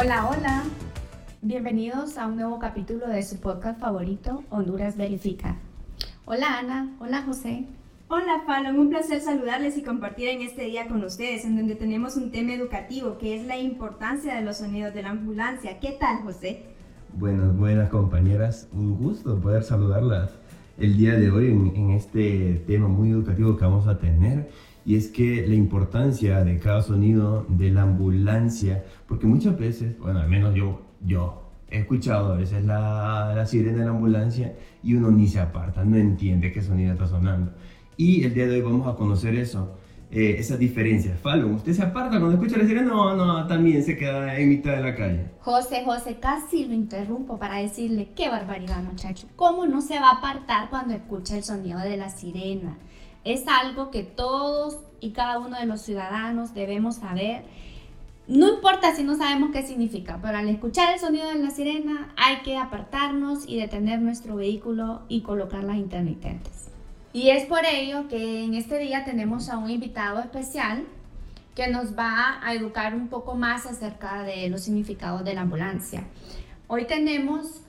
Hola, hola. Bienvenidos a un nuevo capítulo de su podcast favorito, Honduras Verifica. Hola Ana, hola José. Hola Fallon, un placer saludarles y compartir en este día con ustedes, en donde tenemos un tema educativo que es la importancia de los sonidos de la ambulancia. ¿Qué tal, José? Buenas, buenas compañeras, un gusto poder saludarlas el día de hoy en, en este tema muy educativo que vamos a tener y es que la importancia de cada sonido de la ambulancia, porque muchas veces, bueno, al menos yo, yo he escuchado a veces la, la sirena de la ambulancia y uno ni se aparta, no entiende qué sonido está sonando. Y el día de hoy vamos a conocer eso, eh, esas diferencias. Fallon, ¿usted se aparta cuando escucha la sirena? No, no, también se queda en mitad de la calle. José, José, casi lo interrumpo para decirle, qué barbaridad muchacho, ¿cómo no se va a apartar cuando escucha el sonido de la sirena? Es algo que todos y cada uno de los ciudadanos debemos saber. No importa si no sabemos qué significa, pero al escuchar el sonido de la sirena hay que apartarnos y detener nuestro vehículo y colocar las intermitentes. Y es por ello que en este día tenemos a un invitado especial que nos va a educar un poco más acerca de los significados de la ambulancia. Hoy tenemos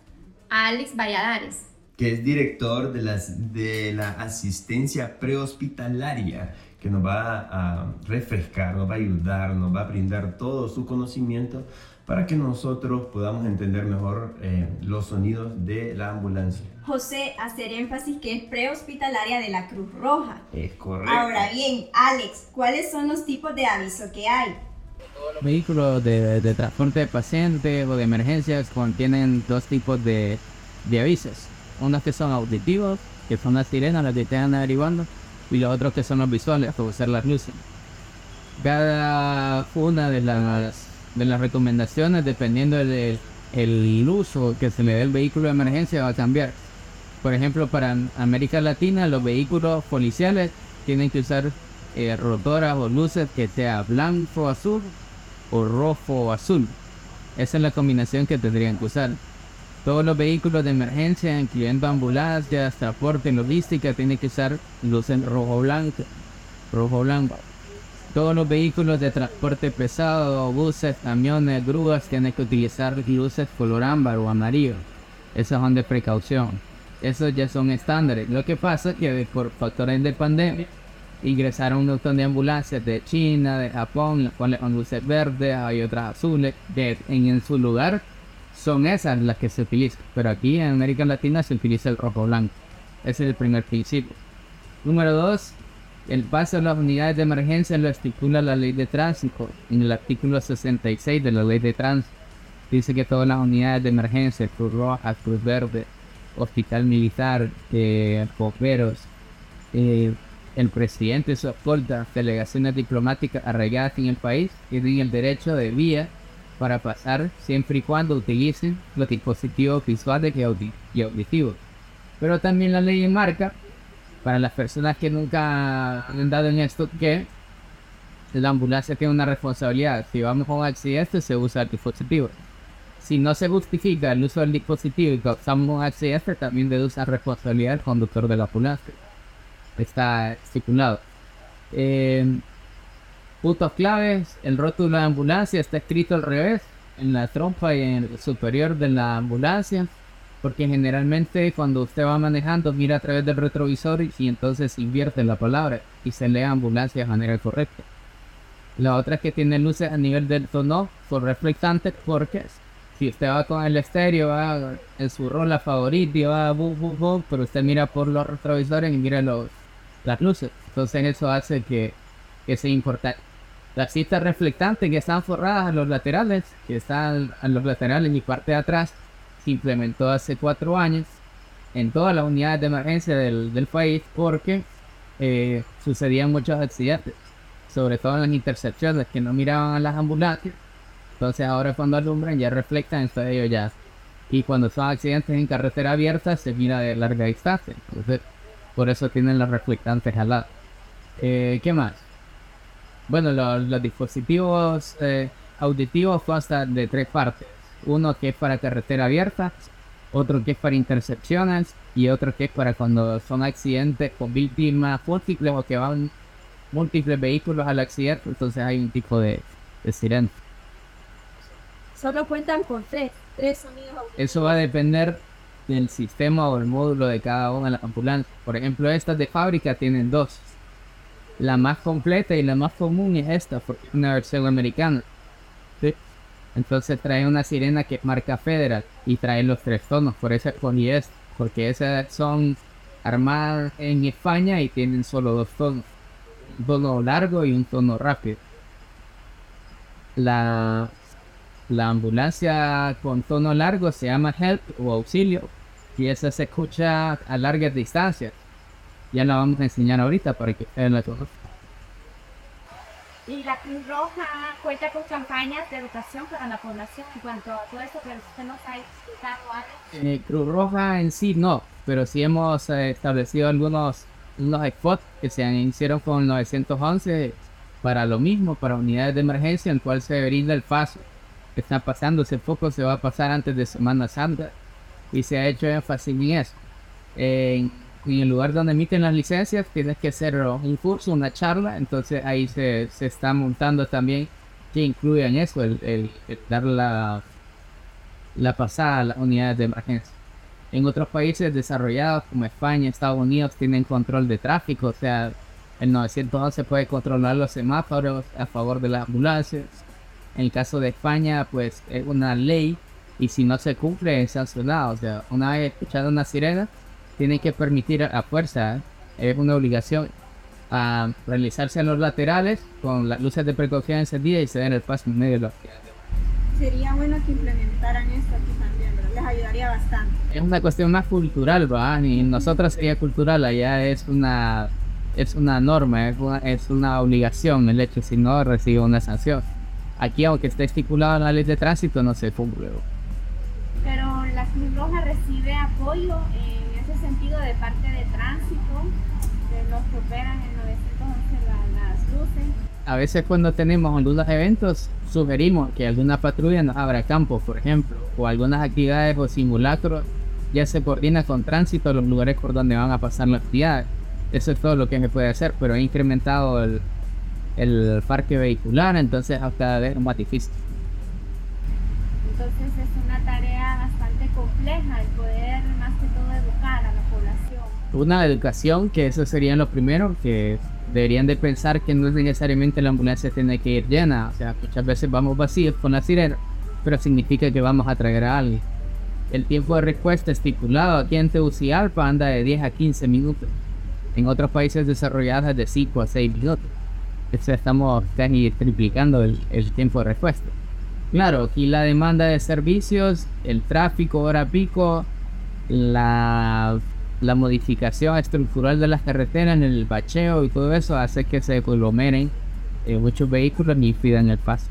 a Alex Valladares. Que es director de, las, de la asistencia prehospitalaria, que nos va a refrescar, nos va a ayudar, nos va a brindar todo su conocimiento para que nosotros podamos entender mejor eh, los sonidos de la ambulancia. José, hacer énfasis que es prehospitalaria de la Cruz Roja. Es correcto. Ahora bien, Alex, ¿cuáles son los tipos de aviso que hay? Vehículos de, de transporte de pacientes o de emergencias contienen dos tipos de, de avisos. Unos que son auditivos, que son las sirenas, las que están averiguando, y los otros que son los visuales, como ser las luces. Cada una de las de las recomendaciones, dependiendo del el uso que se le dé al vehículo de emergencia, va a cambiar. Por ejemplo, para América Latina, los vehículos policiales tienen que usar eh, rotoras o luces que sea blanco azul o rojo o azul. Esa es la combinación que tendrían que usar. Todos los vehículos de emergencia, incluyendo ambulancias, transporte, logística, tienen que usar luces rojo-blanco. Rojo-blanco. Todos los vehículos de transporte pesado, buses, camiones, grúas, tienen que utilizar luces color ámbar o amarillo. Esas son de precaución. Esos ya son estándares. Lo que pasa es que por factores de pandemia ingresaron un montón de ambulancias de China, de Japón, las luces verdes, hay otras azules. En, en su lugar son esas las que se utilizan. Pero aquí en América Latina se utiliza el rojo blanco. Ese es el primer principio. Número dos, el paso de las unidades de emergencia lo estipula la ley de tránsito. En el artículo 66 de la ley de tránsito dice que todas las unidades de emergencia, Cruz Roja, Cruz Verde, Hospital Militar, eh, bomberos, eh, el presidente, su escolta, delegaciones diplomáticas arraigadas en el país, tienen el derecho de vía para pasar siempre y cuando utilicen los dispositivos visuales y auditivos. Pero también la ley marca para las personas que nunca han dado en esto, que la ambulancia tiene una responsabilidad. Si vamos a un accidente, se usa el dispositivo. Si no se justifica el uso del dispositivo y causamos un accidente, también usar responsabilidad el conductor de la ambulancia. Está estipulado. Eh, puntos claves: el rótulo de ambulancia está escrito al revés, en la trompa y en el superior de la ambulancia porque generalmente cuando usted va manejando mira a través del retrovisor y, entonces invierte la palabra y se lee ambulancia de manera correcta. La otra es que tiene luces a nivel del tono con reflectantes porque si usted va con el estéreo, va en su rola favorita y va bu, bu, bu, pero usted mira por los retrovisores y mira los, las luces. Entonces eso hace que, que sea importante. Las cintas reflectantes que están forradas a los laterales, que están a los laterales y parte de atrás, se implementó hace cuatro años en todas las unidades de emergencia del, país porque eh, sucedían muchos accidentes, sobre todo en las intercepciones que no miraban a las ambulancias. Entonces ahora cuando alumbran ya reflectan esto de ellos ya. Y cuando son accidentes en carretera abierta se mira de larga distancia. Entonces por eso tienen los reflectantes al lado. Eh, ¿Qué más? Bueno, los, dispositivos eh, auditivos constan de tres partes uno que es para carretera abierta, otro que es para intercepciones y otro que es para cuando son accidentes con víctimas múltiples o que van múltiples vehículos al accidente, entonces hay un tipo de, de sirena. Solo cuentan con tres, tres sonidos auditivos. Eso va a depender del sistema o el módulo de cada una de las ambulancias. Por ejemplo, estas de fábrica tienen dos. La más completa y la más común es esta, una versión americana. ¿sí? Entonces trae una sirena que marca Federal y trae los tres tonos, por eso escogí esta, porque esas son armadas en España y tienen solo dos tonos. Un tono largo y un tono rápido. La, la ambulancia con tono largo se llama help o auxilio y esa se escucha a largas distancias. Ya la vamos a enseñar ahorita para que ustedes la conozcan. Y la Cruz Roja cuenta con campañas de educación para la población en cuanto a todo esto que usted nos ha explicado antes. Eh, Cruz Roja en sí no, pero sí hemos eh, establecido algunos unos spots que se hicieron con 911 para lo mismo, para unidades de emergencia, en el cual se brinda el paso que está pasando. Ese poco se va a pasar antes de Semana Santa y se ha hecho énfasis en eso. En, en el lugar donde emiten las licencias tienes que hacer un curso, una charla, entonces ahí se, se está montando también que incluyan eso, el, el- el dar la, la pasada a las unidades de emergencia. En otros países desarrollados como España, Estados Unidos tienen control de tráfico, o sea, el 911 puede controlar los semáforos a favor de las ambulancias. En el caso de España, pues es una ley y si no se cumple es sancionado. O sea, una vez escuchada una sirena, tienen que permitir a fuerza, ¿eh? es una obligación, a realizarse en los laterales con las luces de precaución encendidas y se den el paso en medio de los Sería bueno que implementaran esto aquí también, ¿verdad? Les ayudaría bastante. es una cuestión más cultural, ¿va? Y nosotros sería cultural, allá es una es una norma, es una, es una obligación el hecho, si no recibe una sanción. Aquí, aunque esté estipulado en la ley de tránsito, no se cumple. Pero la Cruz Roja recibe apoyo en ese sentido de parte de tránsito, de los que operan en 911 la- las luces. A veces cuando tenemos algunos eventos, sugerimos que alguna patrulla nos abra campo, por ejemplo, o algunas actividades o simulacros, ya se coordina con tránsito los lugares por donde van a pasar las actividades. Eso es todo lo que se puede hacer, pero he incrementado el, el parque vehicular, entonces cada vez es más difícil. Entonces es una tarea bastante compleja el poder más que todo educar a la población. Una educación, que eso sería lo primero, que deberían de pensar que no es necesariamente la ambulancia tiene que ir llena, o sea, muchas veces vamos vacíos con la sirena, pero significa que vamos a traer a alguien. El tiempo de respuesta estipulado aquí en Tegucigalpa anda de 10 a 15 minutos. En otros países desarrollados es de 5 a 6 minutos. Sea, estamos casi triplicando el, el tiempo de respuesta. Claro, aquí la demanda de servicios, el tráfico, hora pico, la, la modificación estructural de las carreteras, en el bacheo y todo eso hace que se aglomeren eh, muchos vehículos y pidan el paso.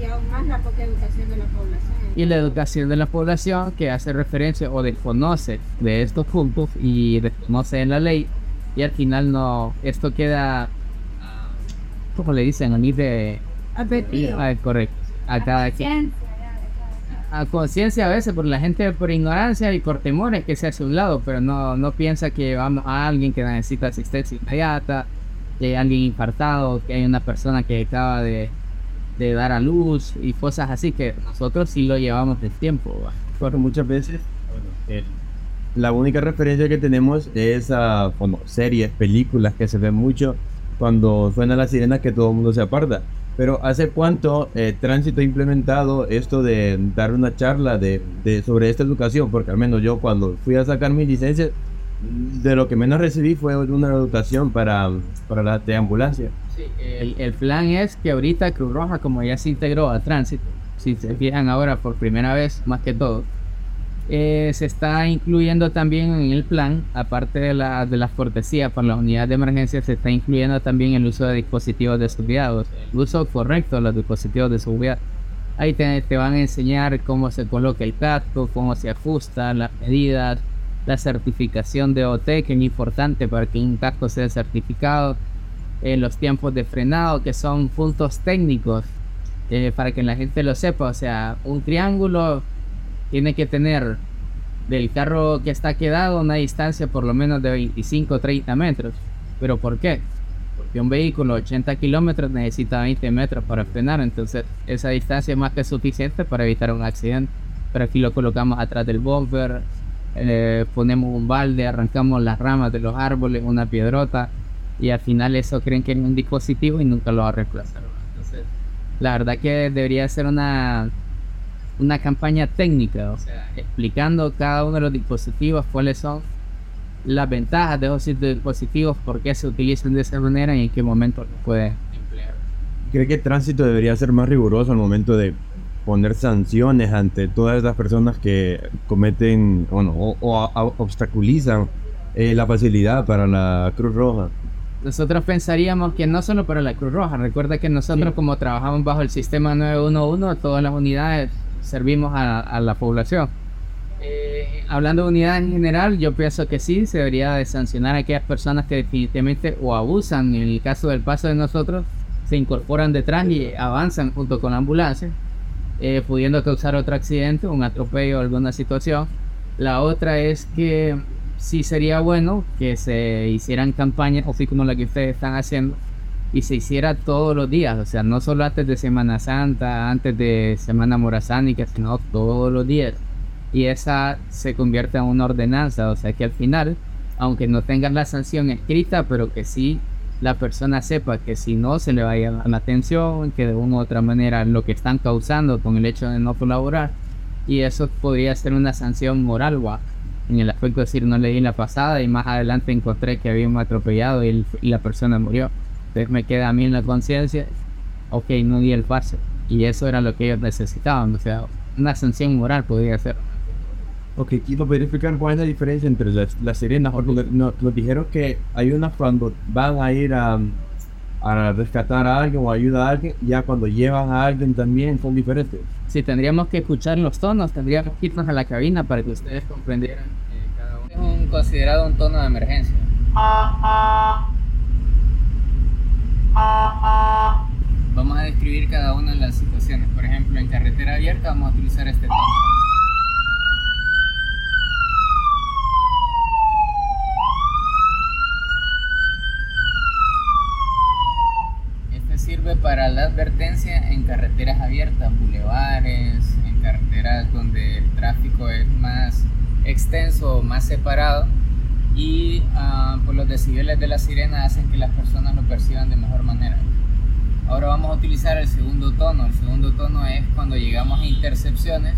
Y aún más la poca educación de la población. Y la educación de la población que hace referencia o desconoce de estos puntos y desconoce en la ley y al final no, esto queda, como le dicen, a mí de... Advertido. Ah, correcto. A cada quien. Conciencia a veces por la gente por ignorancia y por temores que se hace a un lado, pero no, no piensa que vamos a alguien que necesita asistencia inmediata, que alguien infartado, que hay una persona que acaba de, de dar a luz y cosas así que nosotros sí lo llevamos del tiempo. Porque muchas veces la única referencia que tenemos es a bueno, series, películas que se ven mucho cuando suena la sirena que todo el mundo se aparta. Pero ¿hace cuánto eh, Tránsito ha implementado esto de dar una charla de, de- sobre esta educación? Porque al menos yo cuando fui a sacar mi licencia, de lo que menos recibí fue una educación para, para la de ambulancia. El, el plan es que ahorita Cruz Roja, como ya se integró a tránsito, si se fijan ahora por primera vez, más que todo, eh, se está incluyendo también en el plan, aparte de, la, de las cortesías para las unidades de emergencia, se está incluyendo también el uso de dispositivos de seguridad, el uso correcto de los dispositivos de seguridad. Ahí te, te van a enseñar cómo se coloca el casco, cómo se ajusta, las medidas, la certificación de OT, que es importante para que un casco sea certificado, eh, los tiempos de frenado, que son puntos técnicos, eh, para que la gente lo sepa. O sea, un triángulo tiene que tener del carro que está quedado una distancia por lo menos de 25 o 30 metros. ¿Pero por qué? porque un vehículo 80 kilómetros necesita 20 metros para frenar, entonces esa distancia es más que suficiente para evitar un accidente. Pero aquí lo colocamos atrás del bumper, eh, ponemos un balde, arrancamos las ramas de los árboles, una piedrota, y al final eso creen que es un dispositivo y nunca lo va a reemplazar. La verdad que debería ser una, una campaña técnica, o sea, explicando cada uno de los dispositivos, cuáles son las ventajas de esos dispositivos, por qué se utilizan de esa manera y en qué momento lo puede emplear. ¿Cree que el tránsito debería ser más riguroso al momento de poner sanciones ante todas las personas que cometen bueno, o, obstaculizan eh, la facilidad para la Cruz Roja? Nosotros pensaríamos que no solo para la Cruz Roja, recuerda que nosotros como trabajamos bajo el sistema 911, todas las unidades servimos a, la población. Eh, hablando de unidades en general, yo pienso que sí, se debería de sancionar a aquellas personas que definitivamente o abusan, en el caso del paso de nosotros, se incorporan detrás y avanzan junto con la ambulancia, eh, pudiendo causar otro accidente, un atropello o alguna situación. La otra es que sí sería bueno que se hicieran campañas, así como la que ustedes están haciendo, y se hiciera todos los días, o sea, no solo antes de Semana Santa, antes de Semana Morazánica, sino todos los días. Y esa se convierte en una ordenanza, o sea que al final, aunque no tengan la sanción escrita, pero que sí la persona sepa que si no se le va a llamar la atención, que de una u otra manera lo que están causando con el hecho de no colaborar, y eso podría ser una sanción moral o en el aspecto de decir no le di la pasada y más adelante encontré que había un atropellado y, la persona murió. Entonces me queda a mí en la conciencia, ok, no di el pase. Y eso era lo que ellos necesitaban, o sea, una sanción moral podría ser. Ok, quiero verificar cuál es la diferencia entre las, sirenas. Nos, dijeron que hay unas cuando van a ir a, a rescatar a alguien o ayudar a alguien, ya cuando llevan a alguien también son diferentes. Sí, tendríamos que escuchar los tonos, tendríamos que irnos a la cabina para que ustedes comprendieran eh, cada uno. Es un, considerado un tono de emergencia. Vamos a describir cada una de las situaciones. Por ejemplo, en carretera abierta vamos a utilizar este tono. para la advertencia en carreteras abiertas, bulevares, en carreteras donde el tráfico es más extenso, más separado y uh, pues los decibeles de la sirena hacen que las personas lo perciban de mejor manera. Ahora vamos a utilizar el segundo tono. El segundo tono es cuando llegamos a intercepciones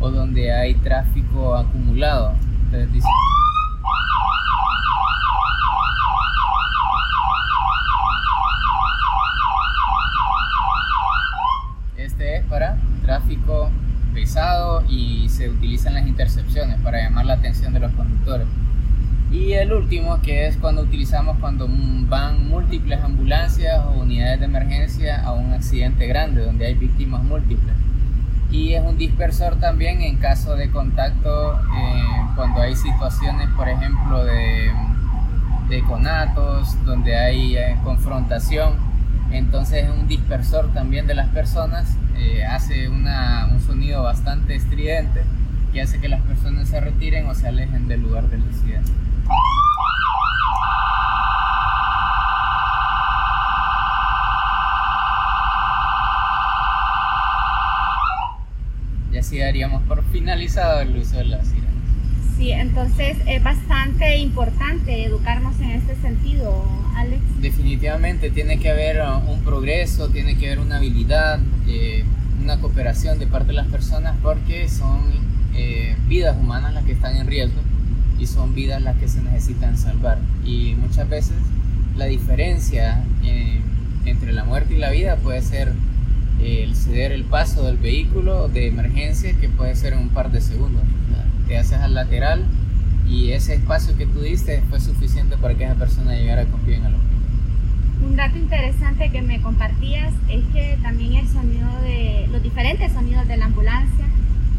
o donde hay tráfico acumulado. Entonces tráfico pesado y se utilizan las intercepciones para llamar la atención de los conductores. Y el último que es cuando utilizamos cuando van múltiples ambulancias o unidades de emergencia a un accidente grande donde hay víctimas múltiples. Y es un dispersor también en caso de contacto eh, cuando hay situaciones, por ejemplo, de, de conatos, donde hay eh, confrontación. Entonces es un dispersor también de las personas eh, hace una, un sonido bastante estridente que hace que las personas se retiren o se alejen del lugar del accidente. Y así daríamos por finalizado el uso de las sirenas. Sí, entonces es bastante importante educarnos en este sentido, Alex. Definitivamente tiene que haber un progreso, tiene que haber una habilidad, eh, una cooperación de parte de las personas porque son eh, vidas humanas las que están en riesgo y son vidas las que se necesitan salvar. Y muchas veces la diferencia eh, entre la muerte y la vida puede ser el ceder el paso del vehículo de emergencia que puede ser en un par de segundos te haces al lateral y ese espacio que tú diste fue suficiente para que esa persona llegara con bien al hospital. Un dato interesante que me compartías es que también el sonido de los diferentes sonidos de la ambulancia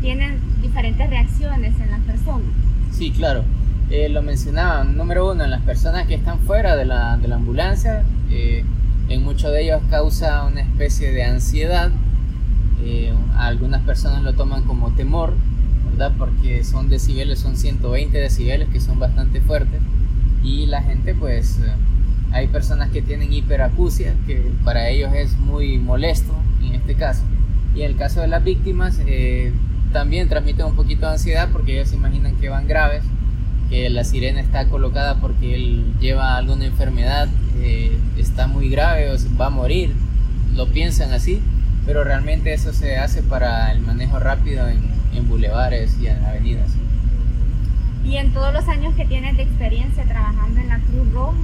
tienen diferentes reacciones en las personas. Sí, claro. Eh, lo mencionaba, número uno, en las personas que están fuera de la, de la ambulancia, eh, en muchos de ellos causa una especie de ansiedad. Eh, algunas personas lo toman como temor, porque son decibeles, son 120 decibeles que son bastante fuertes y la gente pues hay personas que tienen hiperacusia, que para ellos es muy molesto en este caso. Y en el caso de las víctimas, eh, también transmiten un poquito de ansiedad porque ellos se imaginan que van graves, que la sirena está colocada porque él lleva alguna enfermedad, eh, está muy grave o va a morir, lo piensan así, pero realmente eso se hace para el manejo rápido en, en bulevares y en avenidas. Y en todos los años que tienes de experiencia trabajando en la Cruz Roja,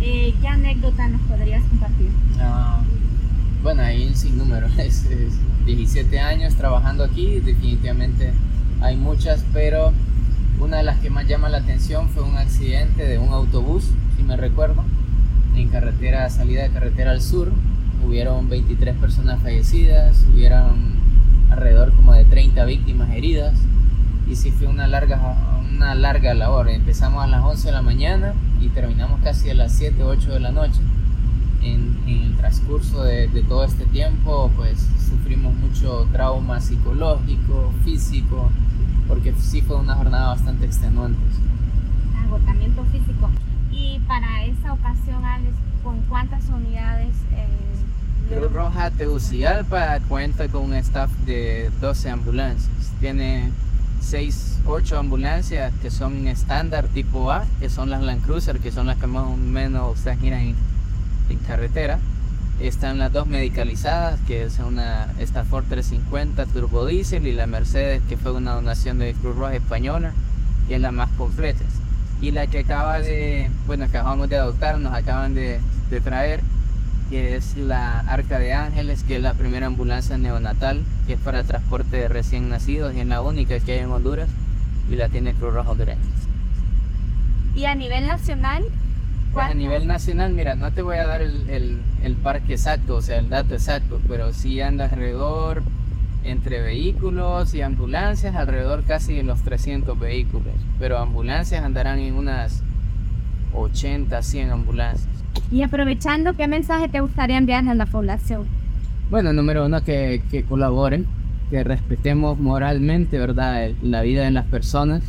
eh, ¿qué anécdota nos podrías compartir? Ah, bueno, hay un sinnúmero, es, 17 años trabajando aquí, definitivamente hay muchas, pero una de las llama la atención fue un accidente de un autobús, si me recuerdo, en carretera, salida de carretera al sur. Hubieron 23 personas fallecidas, hubieron alrededor como de 30 víctimas heridas y sí fue una larga, una larga labor. Empezamos a las 11 de la mañana y terminamos casi a las 7, 8 de la noche. En, el transcurso de, todo este tiempo, pues sufrimos mucho trauma psicológico, físico, porque sí fue una jornada bastante extenuante. Agotamiento físico. Y para esa ocasión, Alex, ¿con cuántas unidades? Eh, Cruz Roja Tegucigalpa cuenta con un staff de 12 ambulancias. Tiene 6, 8 ambulancias que son estándar tipo A, que son las Land Cruiser, que son las que más o menos se giran en, carretera. Están las dos medicalizadas, que es una Stafford 350 Turbo Diesel y la Mercedes, que fue una donación de Cruz Roja Española, que es la más completa. Y la que acaba de, bueno, que acabamos de adoptar, nos acaban de, de traer, que es la Arca de Ángeles, que es la primera ambulancia neonatal, que es para transporte de recién nacidos y es la única que hay en Honduras y la tiene Cruz Roja Hondureña. ¿Y a nivel nacional? Nivel nacional, mira, no te voy a dar el, el, parque exacto, o sea, el dato exacto, pero sí anda alrededor entre vehículos y ambulancias, alrededor casi de los 300 vehículos, pero ambulancias andarán en unas 80, 100 ambulancias. Y aprovechando, ¿qué mensaje te gustaría enviar a la población? Bueno, número uno, que, que colaboren, que respetemos moralmente, ¿verdad?, la vida de las personas.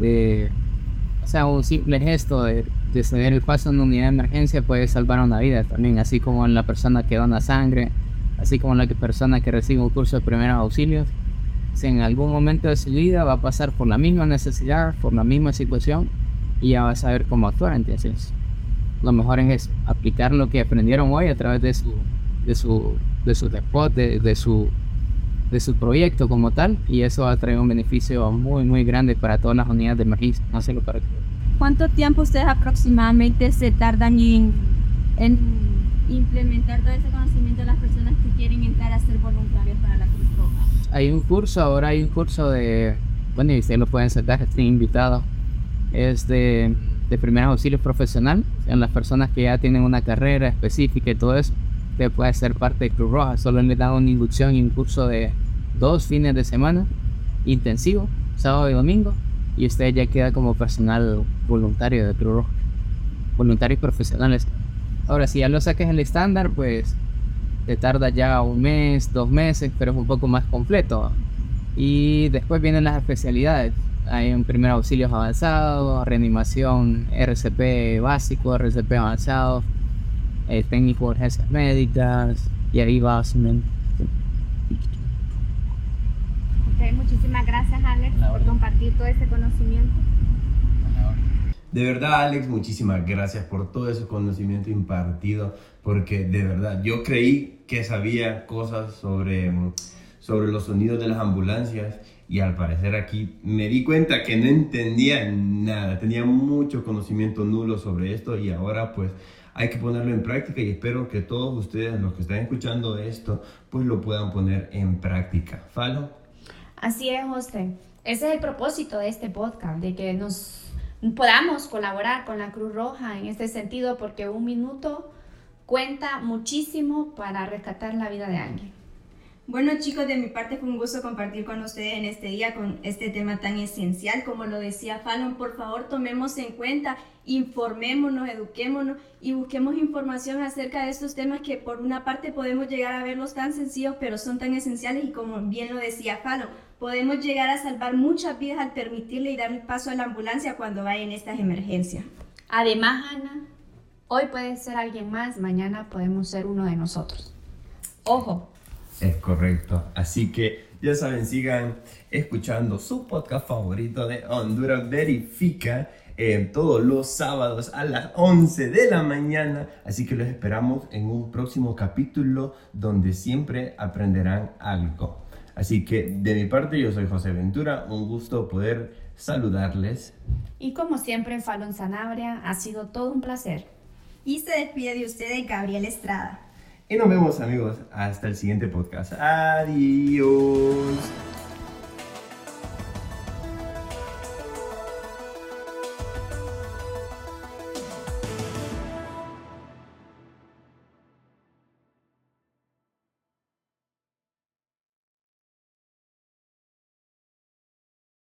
o sea, un simple gesto de, de ceder el paso en una unidad de emergencia puede salvar una vida también, así como en la persona que dona sangre, así como en la persona que recibe un curso de primeros auxilios. Si en algún momento de su vida va a pasar por la misma necesidad, por la misma situación, y ya va a saber cómo actuar, entonces lo mejor es aplicar lo que aprendieron hoy a través de su, de su, de su de, su, de su proyecto como tal, y eso va a traer un beneficio muy, muy grande para todas las unidades de emergencia. Para ¿Cuánto tiempo ustedes aproximadamente se tardan en, en implementar todo ese conocimiento de las personas que quieren entrar a ser voluntarios para la Cruz Roja? Hay un curso, ahora hay un curso de, bueno, y ustedes lo pueden sacar, estoy invitado, es de de primeros profesional, en las personas que ya tienen una carrera específica y todo eso, usted puede ser parte de Cruz Roja. Solo le dan una inducción y un curso de dos fines de semana intensivo, sábado y domingo, y usted ya queda como personal voluntario de Cruz Roja, voluntarios profesionales. Ahora, si ya lo saques el estándar, pues te tarda ya un mes, dos meses, pero es un poco más completo. Y después vienen las especialidades hay un primer auxilio avanzado, reanimación RCP básico, RCP avanzado, eh, técnico de urgencias médicas y ahí va Ok, muchísimas gracias Alex por compartir todo ese conocimiento. De verdad, Alex, muchísimas gracias por todo ese conocimiento impartido, porque de verdad yo creí que sabía cosas sobre, sobre los sonidos de las ambulancias y al parecer aquí me di cuenta que no entendía nada, tenía mucho conocimiento nulo sobre esto y ahora pues hay que ponerlo en práctica y espero que todos ustedes, los que están escuchando esto, pues lo puedan poner en práctica. ¿Falo? Así es, José. Ese es el propósito de este podcast, de que nos podamos colaborar con la Cruz Roja en este sentido, porque un minuto cuenta muchísimo para rescatar la vida de alguien. Bueno chicos, de mi parte fue un gusto compartir con ustedes en este día con este tema tan esencial. Como lo decía Fallon, por favor tomemos en cuenta, informémonos, eduquémonos y busquemos información acerca de estos temas que por una parte podemos llegar a verlos tan sencillos, pero son tan esenciales y como bien lo decía Fallon, podemos llegar a salvar muchas vidas al permitirle y darle paso a la ambulancia cuando vaya en estas emergencias. Además, Ana, Hoy puede ser alguien más, mañana podemos ser uno de nosotros. Ojo. Es correcto. Así que ya saben, sigan escuchando su podcast favorito de Honduras Verifica eh, todos los sábados a las 11 de la mañana. Así que los esperamos en un próximo capítulo donde siempre aprenderán algo. Así que de mi parte yo soy José Ventura, un gusto poder saludarles. Y como siempre, Falón Sanabria, ha sido todo un placer. Y se despide de ustedes Gabriel Estrada. Y nos vemos amigos hasta el siguiente podcast. Adiós.